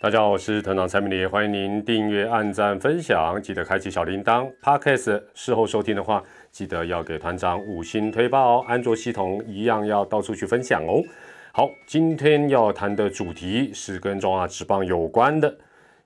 大家好，我是团长蔡明烈，欢迎您订阅、按赞、分享，记得开启小铃铛。Podcast 事后收听的话，记得要给团长五星推爆哦。安卓系统一样要到处去分享哦。好，今天要谈的主题是跟中华职棒有关的。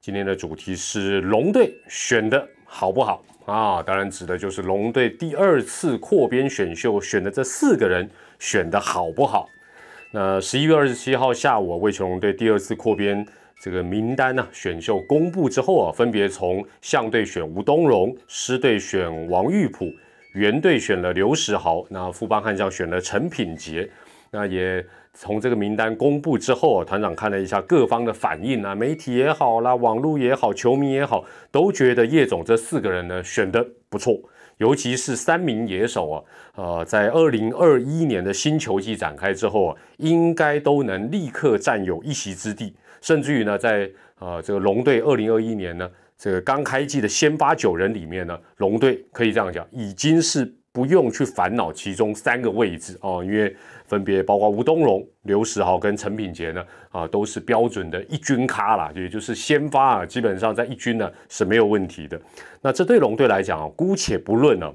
今天的主题是龙队选的好不好啊？当然指的就是龙队第二次扩编选秀选的这四个人选的好不好？那十一月二十七号下午，魏琼龙队第二次扩编。这个名单呢，选秀公布之后啊，分别从象队选吴东荣，狮队选王玉普，原队选了刘时豪，那富邦悍将选了陈品杰。那也从这个名单公布之后啊，团长看了一下各方的反应啊，媒体也好啦，网络也好，球迷也好，都觉得叶总这四个人呢选的不错，尤其是三名野手啊，呃，在二零二一年的新球季展开之后啊，应该都能立刻占有一席之地。甚至于呢，在呃这个龙队二零二一年呢，这个刚开季的先发九人里面呢，龙队可以这样讲，已经是不用去烦恼其中三个位置哦，因为分别包括吴东荣、刘世豪跟陈品杰呢，啊都是标准的一军咖啦，也就是先发啊，基本上在一军呢是没有问题的。那这对龙队来讲啊，姑且不论呢。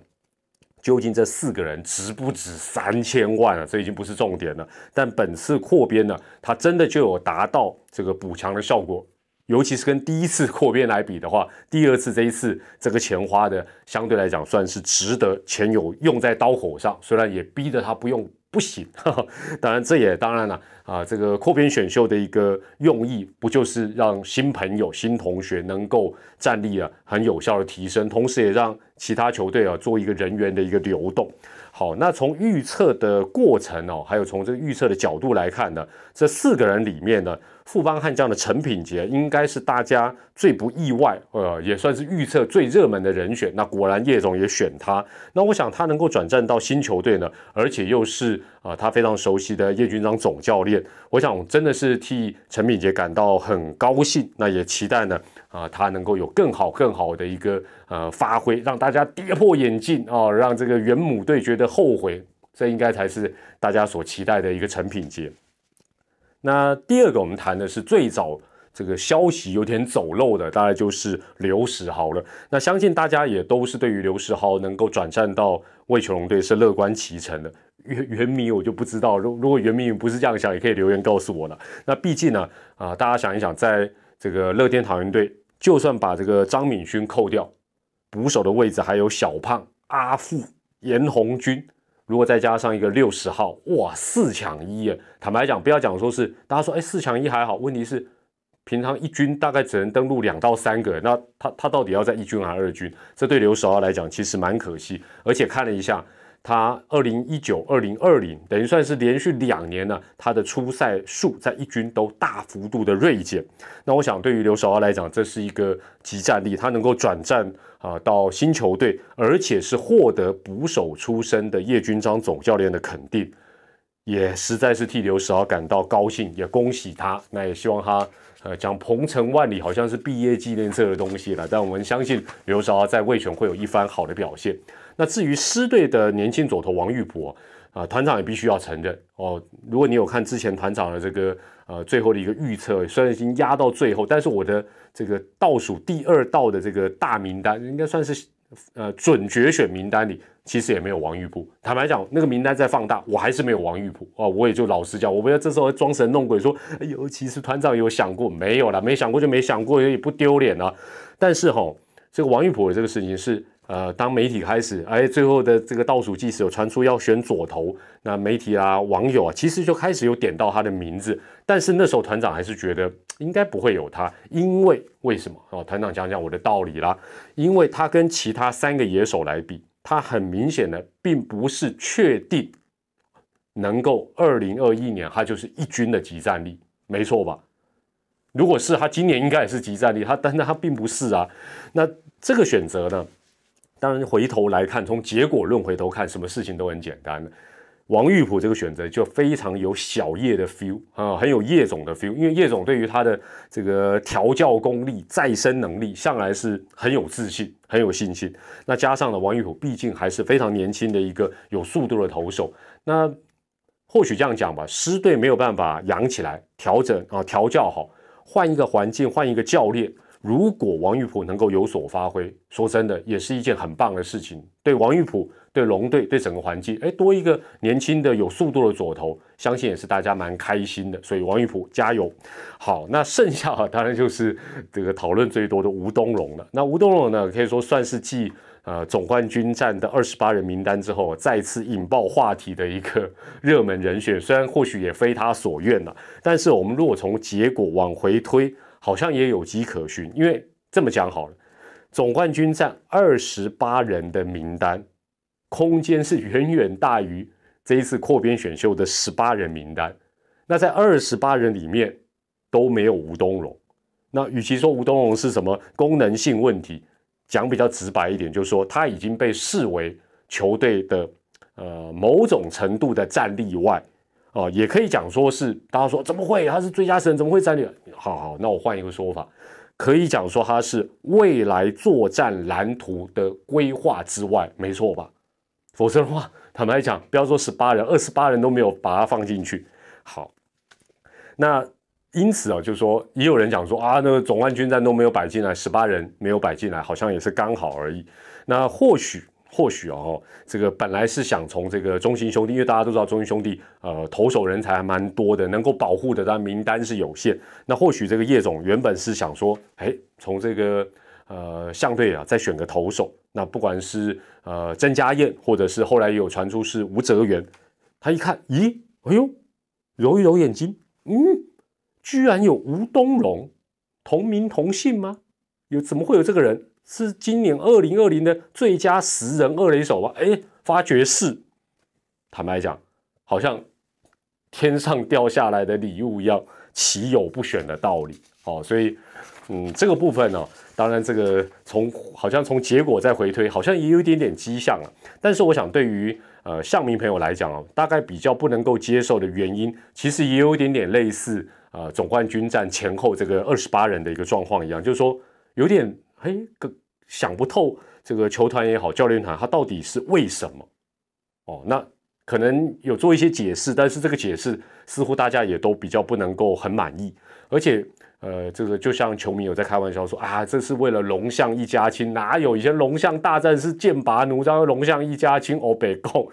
究竟这四个人值不值三千万啊？这已经不是重点了。但本次扩编呢，它真的就有达到这个补强的效果。尤其是跟第一次扩编来比的话，第二次这一次这个钱花的相对来讲算是值得，钱有用在刀口上。虽然也逼得他不用不行，当然这也当然了啊。这个扩编选秀的一个用意，不就是让新朋友、新同学能够战力啊很有效的提升，同时也让。其他球队啊，做一个人员的一个流动。好，那从预测的过程哦，还有从这个预测的角度来看呢，这四个人里面呢，富邦悍将的陈品杰应该是大家最不意外，呃，也算是预测最热门的人选。那果然叶总也选他。那我想他能够转战到新球队呢，而且又是啊，他非常熟悉的叶军章总教练，我想真的是替陈品杰感到很高兴。那也期待呢。啊，他能够有更好、更好的一个呃发挥，让大家跌破眼镜啊，让这个元母队觉得后悔，这应该才是大家所期待的一个成品节。那第二个，我们谈的是最早这个消息有点走漏的，大概就是刘世豪了。那相信大家也都是对于刘世豪能够转战到魏球龙队是乐观其成的。原原迷我就不知道，如如果原迷不是这样想，也可以留言告诉我了。那毕竟呢，啊，大家想一想，在这个乐天桃园队。就算把这个张敏勋扣掉，捕手的位置还有小胖、阿富、严红军，如果再加上一个六十号，哇，四抢一啊！坦白讲，不要讲说是大家说，哎，四抢一还好，问题是平常一军大概只能登陆两到三个，那他他到底要在一军还是二军？这对刘十号来讲其实蛮可惜，而且看了一下。他二零一九、二零二零等于算是连续两年呢，他的出赛数在一军都大幅度的锐减。那我想，对于刘少华来讲，这是一个极战力，他能够转战啊到新球队，而且是获得捕手出身的叶军章总教练的肯定，也实在是替刘少华感到高兴，也恭喜他。那也希望他呃讲鹏程万里，好像是毕业纪念册的东西了。但我们相信刘少华在魏权会有一番好的表现。那至于狮队的年轻左投王玉博啊，团长也必须要承认哦。如果你有看之前团长的这个呃最后的一个预测，虽然已经压到最后，但是我的这个倒数第二道的这个大名单，应该算是呃准决选名单里，其实也没有王玉普。坦白讲，那个名单在放大，我还是没有王玉普哦。我也就老实讲，我不要这时候装神弄鬼说，哎呦，其实团长有想过没有了？没想过就没想过，也不丢脸啊。但是吼，这个王玉普的这个事情是。呃，当媒体开始，哎，最后的这个倒数计时有传出要选左投，那媒体啊、网友啊，其实就开始有点到他的名字，但是那时候团长还是觉得应该不会有他，因为为什么？哦，团长讲讲我的道理啦，因为他跟其他三个野手来比，他很明显的并不是确定能够二零二一年他就是一军的集战力，没错吧？如果是他今年应该也是集战力，他但是他并不是啊，那这个选择呢？当然，回头来看，从结果论回头看，什么事情都很简单王玉普这个选择就非常有小叶的 feel 啊，很有叶总的 feel。因为叶总对于他的这个调教功力、再生能力，向来是很有自信、很有信心。那加上了王玉普，毕竟还是非常年轻的一个有速度的投手。那或许这样讲吧，师队没有办法养起来、调整啊、调教好。换一个环境，换一个教练。如果王玉普能够有所发挥，说真的，也是一件很棒的事情。对王玉普、对龙队、对整个环境，哎，多一个年轻的、有速度的左投，相信也是大家蛮开心的。所以王玉普加油！好，那剩下啊，当然就是这个讨论最多的吴东龙了。那吴东龙呢，可以说算是继呃总冠军战的二十八人名单之后，再次引爆话题的一个热门人选。虽然或许也非他所愿了，但是我们如果从结果往回推。好像也有迹可循，因为这么讲好了，总冠军战二十八人的名单，空间是远远大于这一次扩编选秀的十八人名单。那在二十八人里面都没有吴东荣。那与其说吴东荣是什么功能性问题，讲比较直白一点，就是说他已经被视为球队的呃某种程度的战力外。哦，也可以讲说是大家说怎么会他是最佳神怎么会战略？好好，那我换一个说法，可以讲说他是未来作战蓝图的规划之外，没错吧？否则的话，坦白讲，不要说十八人，二十八人都没有把它放进去。好，那因此啊，就是说也有人讲说啊，那个总冠军战都没有摆进来，十八人没有摆进来，好像也是刚好而已。那或许。或许哦，这个本来是想从这个中心兄弟，因为大家都知道中心兄弟呃投手人才还蛮多的，能够保护的但名单是有限。那或许这个叶总原本是想说，哎，从这个呃相对啊再选个投手。那不管是呃曾家燕，或者是后来也有传出是吴哲源，他一看，咦，哎呦，揉一揉眼睛，嗯，居然有吴东荣，同名同姓吗？有怎么会有这个人？是今年二零二零的最佳十人二垒手吧？哎，发觉是，坦白讲，好像天上掉下来的礼物一样，岂有不选的道理？哦，所以，嗯，这个部分呢，当然这个从好像从结果再回推，好像也有一点点迹象了。但是我想，对于呃向明朋友来讲哦，大概比较不能够接受的原因，其实也有一点点类似呃总冠军战前后这个二十八人的一个状况一样，就是说有点。哎，个想不透这个球团也好，教练团他到底是为什么？哦，那可能有做一些解释，但是这个解释似乎大家也都比较不能够很满意。而且，呃，这个就像球迷有在开玩笑说啊，这是为了龙象一家亲，哪有以前龙象大战是剑拔弩张，龙象一家亲哦，北贡。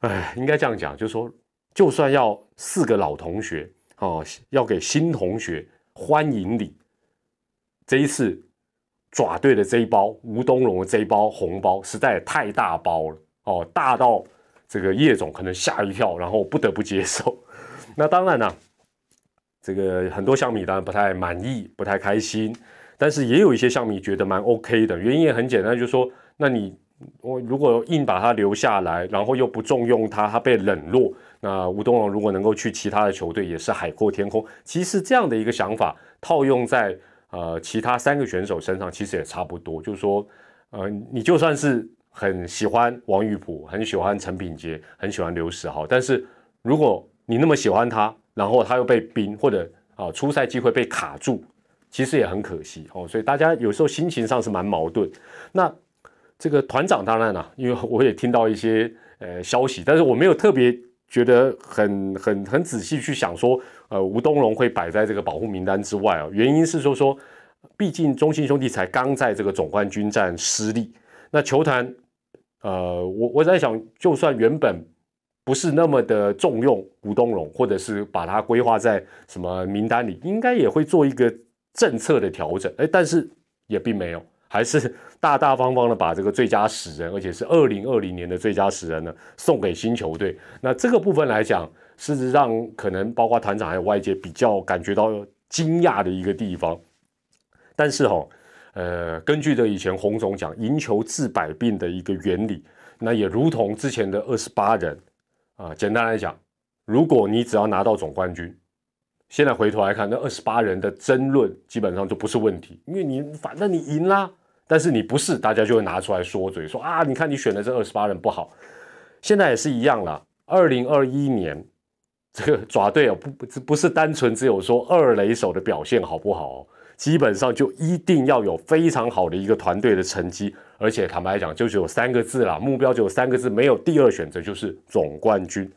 哎，应该这样讲，就是说，就算要四个老同学哦，要给新同学欢迎礼，这一次。爪队的这一包，吴东荣的这一包红包实在也太大包了哦，大到这个叶总可能吓一跳，然后不得不接受。那当然呢，这个很多项迷当然不太满意，不太开心，但是也有一些项迷觉得蛮 OK 的。原因也很简单，就是说，那你我如果硬把他留下来，然后又不重用他，他被冷落，那吴东荣如果能够去其他的球队，也是海阔天空。其实这样的一个想法套用在。呃，其他三个选手身上其实也差不多，就是说，呃，你就算是很喜欢王玉普，很喜欢陈品杰，很喜欢刘世豪，但是如果你那么喜欢他，然后他又被冰或者啊出赛机会被卡住，其实也很可惜哦。所以大家有时候心情上是蛮矛盾。那这个团长当然了，因为我也听到一些呃消息，但是我没有特别觉得很很很仔细去想说。呃，吴东荣会摆在这个保护名单之外啊，原因是说说，毕竟中信兄弟才刚在这个总冠军战失利，那球团，呃，我我在想，就算原本不是那么的重用吴东荣，或者是把他规划在什么名单里，应该也会做一个政策的调整，哎，但是也并没有，还是大大方方的把这个最佳使人，而且是二零二零年的最佳使人呢，送给新球队。那这个部分来讲。是让可能包括团长还有外界比较感觉到惊讶的一个地方，但是哈，呃，根据这以前洪总讲赢球治百病的一个原理，那也如同之前的二十八人啊，简单来讲，如果你只要拿到总冠军，现在回头来看，那二十八人的争论基本上就不是问题，因为你反正你赢啦，但是你不是，大家就会拿出来说嘴，说啊，你看你选的这二十八人不好，现在也是一样了，二零二一年。这个爪队哦，不不不是单纯只有说二垒手的表现好不好，基本上就一定要有非常好的一个团队的成绩，而且坦白讲，就只有三个字啦，目标只有三个字，没有第二选择，就是总冠军。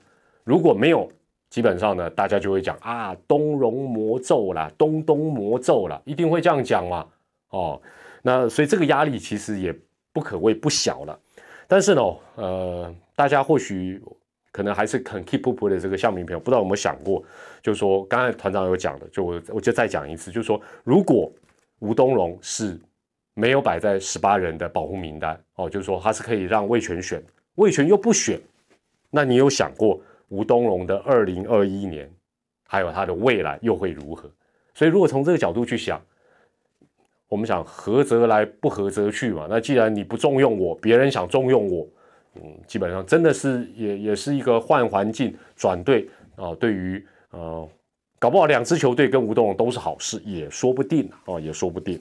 如果没有基本上呢，大家就会讲啊，东荣魔咒啦，东东魔咒啦，一定会这样讲嘛。哦，那所以这个压力其实也不可谓不小了。但是呢，呃，大家或许可能还是很 keep up 的这个向明朋友，不知道有没有想过，就是说刚才团长有讲的，就我我就再讲一次，就是说如果吴东龙是没有摆在十八人的保护名单，哦，就是说他是可以让魏权选，魏权又不选，那你有想过？吴东龙的二零二一年，还有他的未来又会如何？所以，如果从这个角度去想，我们想合则来，不合则去嘛。那既然你不重用我，别人想重用我，嗯，基本上真的是也也是一个换环境、转队啊。对于呃，搞不好两支球队跟吴东龙都是好事，也说不定啊，也说不定。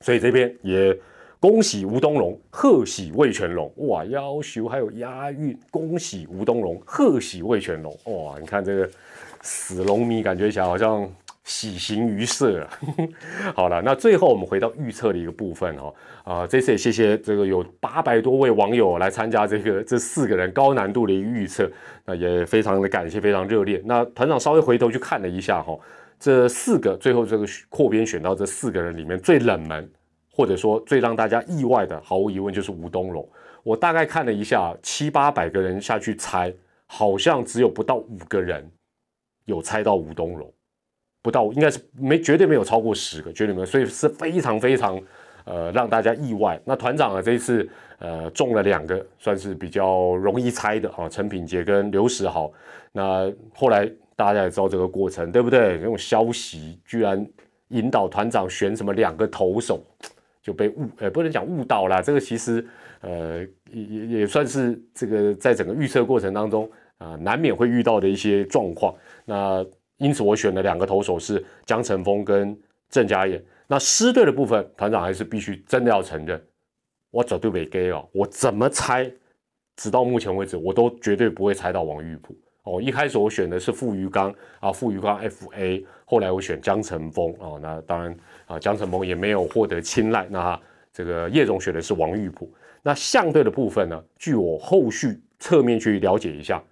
所以这边也。恭喜吴东龙，贺喜魏全龙，哇，要求还有押韵。恭喜吴东龙，贺喜魏全龙，哇，你看这个死龙迷，感觉起来好像喜形于色。好了，那最后我们回到预测的一个部分哈，啊，这次也谢谢这个有八百多位网友来参加这个这四个人高难度的一个预测，那也非常的感谢，非常热烈。那团长稍微回头去看了一下哈，这四个最后这个扩编选到这四个人里面最冷门。或者说最让大家意外的，毫无疑问就是吴东龙。我大概看了一下，七八百个人下去猜，好像只有不到五个人有猜到吴东龙，不到应该是没绝对没有超过十个，绝对没有，所以是非常非常呃让大家意外。那团长啊这一次呃中了两个，算是比较容易猜的啊，陈品杰跟刘石豪。那后来大家也知道这个过程，对不对？那种消息居然引导团长选什么两个投手。就被误，呃，不能讲误导啦，这个其实，呃，也也也算是这个在整个预测过程当中啊，难免会遇到的一些状况。那因此我选了两个投手是江晨峰跟郑家燕。那失队的部分，团长还是必须真的要承认，我绝对没给哦，我怎么猜，直到目前为止，我都绝对不会猜到王玉普。哦，一开始我选的是傅余刚啊，傅余刚 F A，后来我选江晨峰哦，那当然啊，江晨峰也没有获得青睐。那这个叶总选的是王玉普。那相对的部分呢，据我后续侧面去了解一下，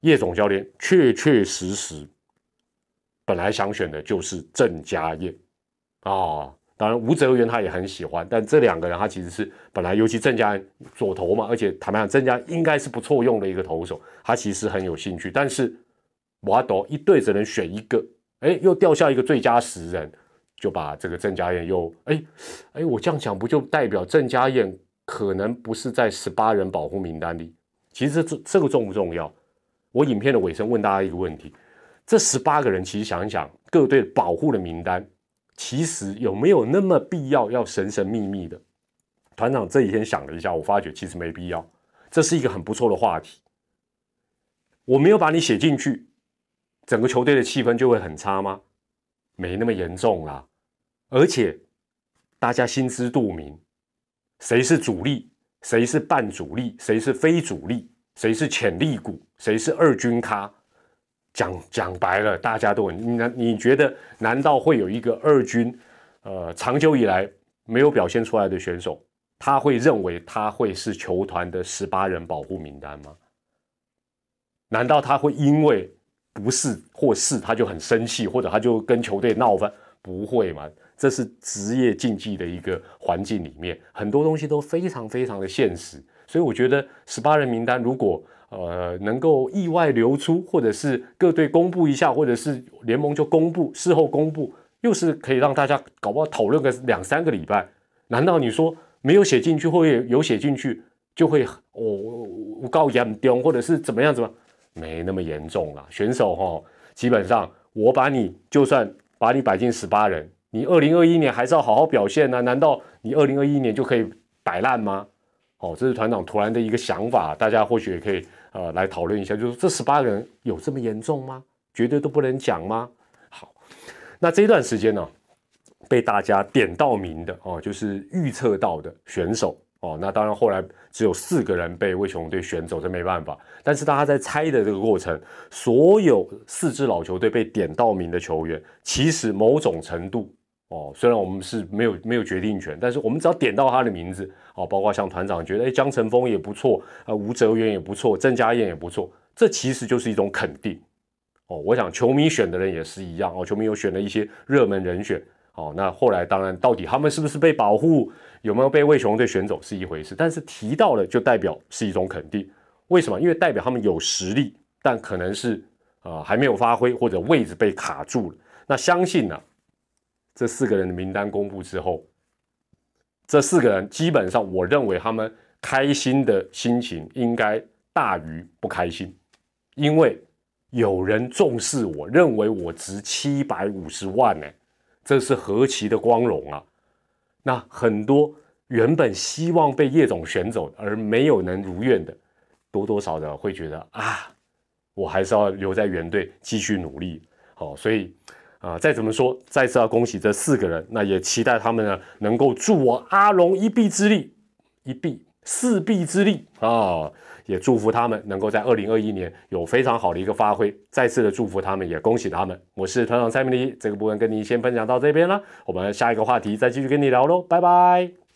叶总教练确确实实本来想选的就是郑家燕啊。当然，吴泽源他也很喜欢，但这两个人他其实是本来，尤其郑家左投嘛，而且坦白讲，郑家应该是不错用的一个投手，他其实很有兴趣。但是瓦斗一队只能选一个，哎，又掉下一个最佳十人，就把这个郑家燕又哎哎，我这样讲不就代表郑家燕可能不是在十八人保护名单里？其实这这个重不重要？我影片的尾声问大家一个问题：这十八个人其实想一想，各队保护的名单。其实有没有那么必要要神神秘秘的？团长这几天想了一下，我发觉其实没必要。这是一个很不错的话题。我没有把你写进去，整个球队的气氛就会很差吗？没那么严重啦。而且大家心知肚明，谁是主力，谁是半主力，谁是非主力，谁是潜力股，谁是二军咖。讲讲白了，大家都你难你觉得难道会有一个二军，呃，长久以来没有表现出来的选手，他会认为他会是球团的十八人保护名单吗？难道他会因为不是或是他就很生气，或者他就跟球队闹翻？不会嘛？这是职业竞技的一个环境里面，很多东西都非常非常的现实，所以我觉得十八人名单如果。呃，能够意外流出，或者是各队公布一下，或者是联盟就公布，事后公布，又是可以让大家搞不好讨论个两三个礼拜。难道你说没有写进去，或有写进去，就会哦我告严重，或者是怎么样？怎么没那么严重啦？选手哈，基本上我把你就算把你摆进十八人，你二零二一年还是要好好表现呢？难道你二零二一年就可以摆烂吗？哦，这是团长突然的一个想法，大家或许也可以。呃，来讨论一下，就是这十八个人有这么严重吗？绝对都不能讲吗？好，那这段时间呢，被大家点到名的哦，就是预测到的选手哦。那当然后来只有四个人被魏雄队选走，这没办法。但是大家在猜的这个过程，所有四支老球队被点到名的球员，其实某种程度。哦，虽然我们是没有没有决定权，但是我们只要点到他的名字，哦，包括像团长觉得，哎，江晨峰也不错，啊，吴哲源也不错，郑家燕也不错，这其实就是一种肯定，哦，我想球迷选的人也是一样哦，球迷有选了一些热门人选哦。那后来当然，到底他们是不是被保护，有没有被魏雄队选走是一回事，但是提到了就代表是一种肯定。为什么？因为代表他们有实力，但可能是啊还没有发挥或者位置被卡住了。那相信呢，这四个人的名单公布之后，这四个人基本上我认为他们开心的心情应该大于不开心，因为。有人重视我，认为我值七百五十万呢，这是何其的光荣啊！那很多原本希望被叶总选走而没有能如愿的，多多少少会觉得啊，我还是要留在原队继续努力。好，所以啊，再怎么说，再次要恭喜这四个人，那也期待他们呢能够助我阿龙一臂之力，一臂四臂之力啊！也祝福他们能够在二零二一年有非常好的一个发挥，再次的祝福他们，也恭喜他们。我是团长蔡明黎，这个部分跟你先分享到这边了，我们下一个话题再继续跟你聊喽，拜拜。